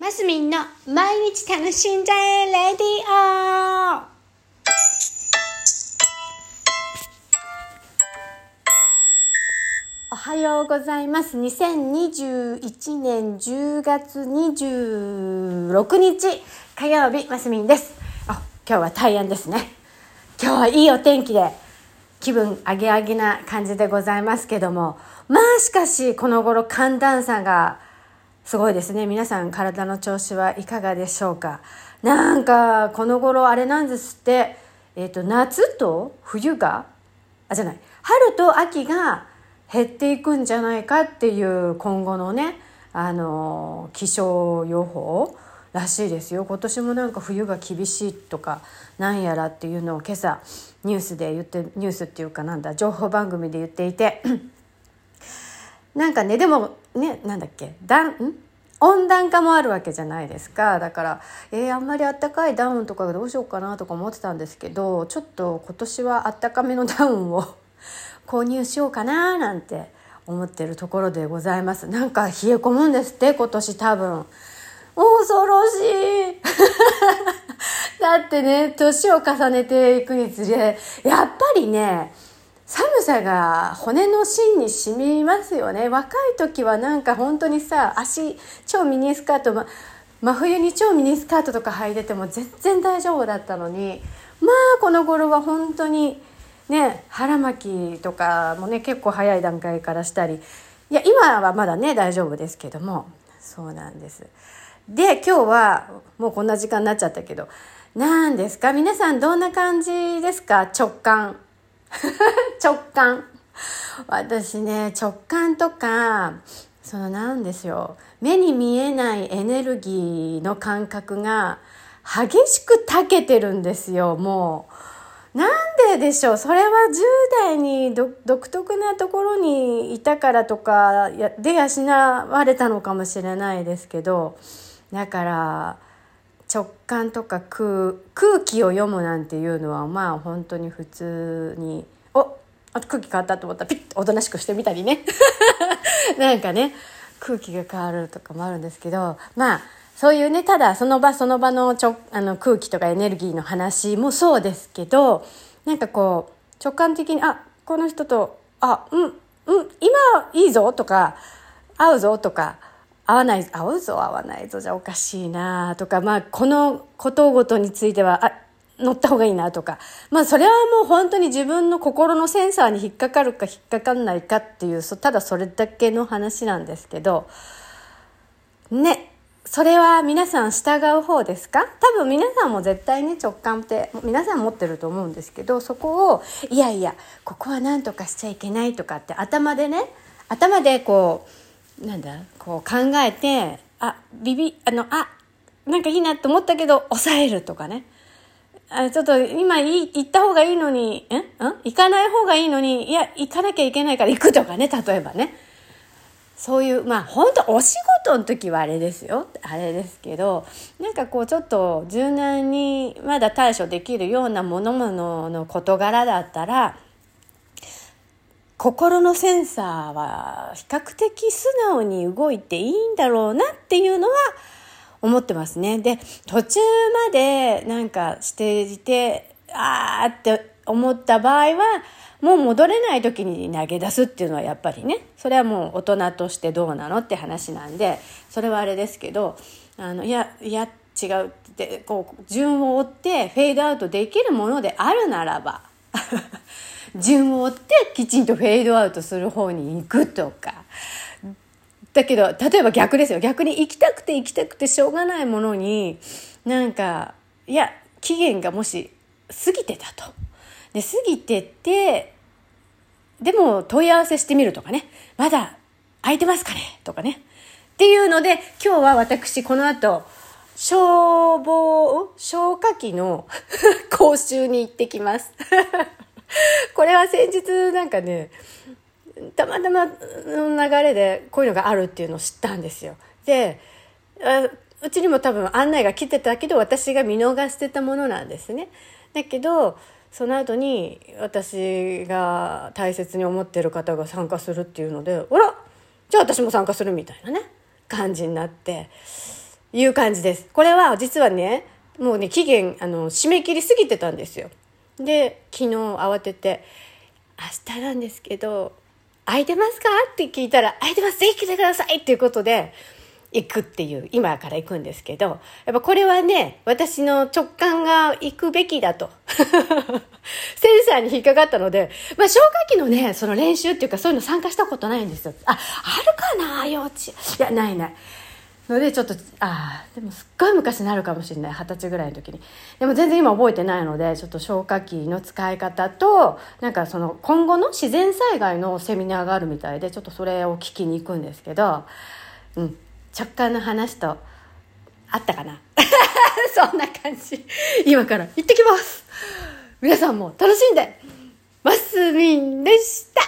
マスミンの毎日楽しんじゃえレディオおはようございます。2021年10月26日火曜日、マスミンです。あ、今日は大安ですね。今日はいいお天気で気分上げ上げな感じでございますけども、まあしかしこの頃寒暖差がすごいですね。皆さん体の調子はいかがでしょうか？なんかこの頃あれなんですって、えっ、と夏と冬が？あじゃない。春と秋が減っていくんじゃないかっていう今後のねあの気象予報らしいですよ。今年もなんか冬が厳しいとかなんやらっていうのを今朝ニュースで言ってニュースっていうかなんだ情報番組で言っていて。なんかねでもねなんだっけだん？温暖化もあるわけじゃないですか。だからえー、あんまりあったかいダウンとかどうしようかなとか思ってたんですけどちょっと今年はあったかめのダウンを 購入しようかななんて思ってるところでございます。なんか冷え込むんですって今年多分。恐ろしい。だってね年を重ねていくにつれやっぱりねさが骨の芯に染みますよね。若い時はなんか本当にさ足超ミニスカート、ま、真冬に超ミニスカートとか履いてても全然大丈夫だったのにまあこの頃は本当にね腹巻きとかもね結構早い段階からしたりいや今はまだね大丈夫ですけどもそうなんです。で今日はもうこんな時間になっちゃったけど何ですか？皆さんどんな感じですか？直感。直感。私ね直感とかそのなんですよ。目に見えないエネルギーの感覚が激しく長けてるんですよもう。なんででしょう？それは10代に独特なところにいたからとかで養われたのかもしれないですけど。だから直感とか空気を読むなんていうのはまあ本当に普通におあ空気変わったと思ったらピッとおとなしくしてみたりね。なんかね空気が変わるとかもあるんですけどまあそういうねただその場その場のちょあの空気とかエネルギーの話もそうですけどなんかこう直感的にあこの人とあうんうん今いいぞとか合うぞとか合わない合うぞ合わないぞじゃおかしいなとかまあこのことごとについてはあ乗った方がいいなとか。まあそれはもう本当に自分の心のセンサーに引っかかるか引っかかんないかっていうただそれだけの話なんですけど。ね。それは皆さん従う方ですか？多分皆さんも絶対ね直感って皆さん持ってると思うんですけどそこをいやいやここは何とかしちゃいけないとかって頭でね頭でこうなんだ？こう考えてあビビあのあなんかいいなと思ったけど抑えるとかね。あちょっと今行った方がいいのにんん？行かない方がいいのにいや行かなきゃいけないから行くとかね例えばね。そういうまあ本当お仕事の時はあれですよ。あれですけどなんかこうちょっと柔軟にまだ対処できるようなものものの事柄だったら心のセンサーは比較的素直に動いていいんだろうなっていうのは思ってますね。で途中までなんかしていてあーって思った場合はもう戻れない時に投げ出すっていうのはやっぱりねそれはもう大人としてどうなのって話なんでそれはあれですけどあのいやいや違うってこう順を追ってフェードアウトできるものであるならば順を追ってきちんとフェードアウトする方に行くとか。だけど例えば逆ですよ。逆に行きたくて行きたくてしょうがないものになんかいや期限がもし過ぎてたと。で過ぎててでも問い合わせしてみるとかね。まだ空いてますかね？とかね。っていうので今日は私この後消防消火器の 講習に行ってきます。これは先日なんかねたまたまの流れでこういうのがあるっていうのを知ったんですよ。でうちにも多分案内が来てたけど私が見逃してたものなんですね。だけどその後に私が大切に思ってる方が参加するっていうので「あらじゃあ私も参加する」みたいなね感じになっていう感じです。これは実はね、もうね、期限、あの、締め切りすぎてたんですよ。で、昨日慌てて、明日なんですけど、空いてますか？って聞いたら、空いてますぜひ来てくださいっていうことで、行くっていう、今から行くんですけど、やっぱこれはね、私の直感が行くべきだと。センサーに引っかかったので、まあ、消火器のね、その練習っていうかそういうの参加したことないんですよ。あ、あるかな幼稚。いや、ないない。ので、ちょっと、ああ、でもすっごい昔になるかもしれない。二十歳ぐらいの時に。でも全然今覚えてないので、ちょっと消火器の使い方と、なんかその今後の自然災害のセミナーがあるみたいで、ちょっとそれを聞きに行くんですけど、うん。直感の話とあったかな？そんな感じ。今から行ってきます皆さんも楽しんでマスミンでした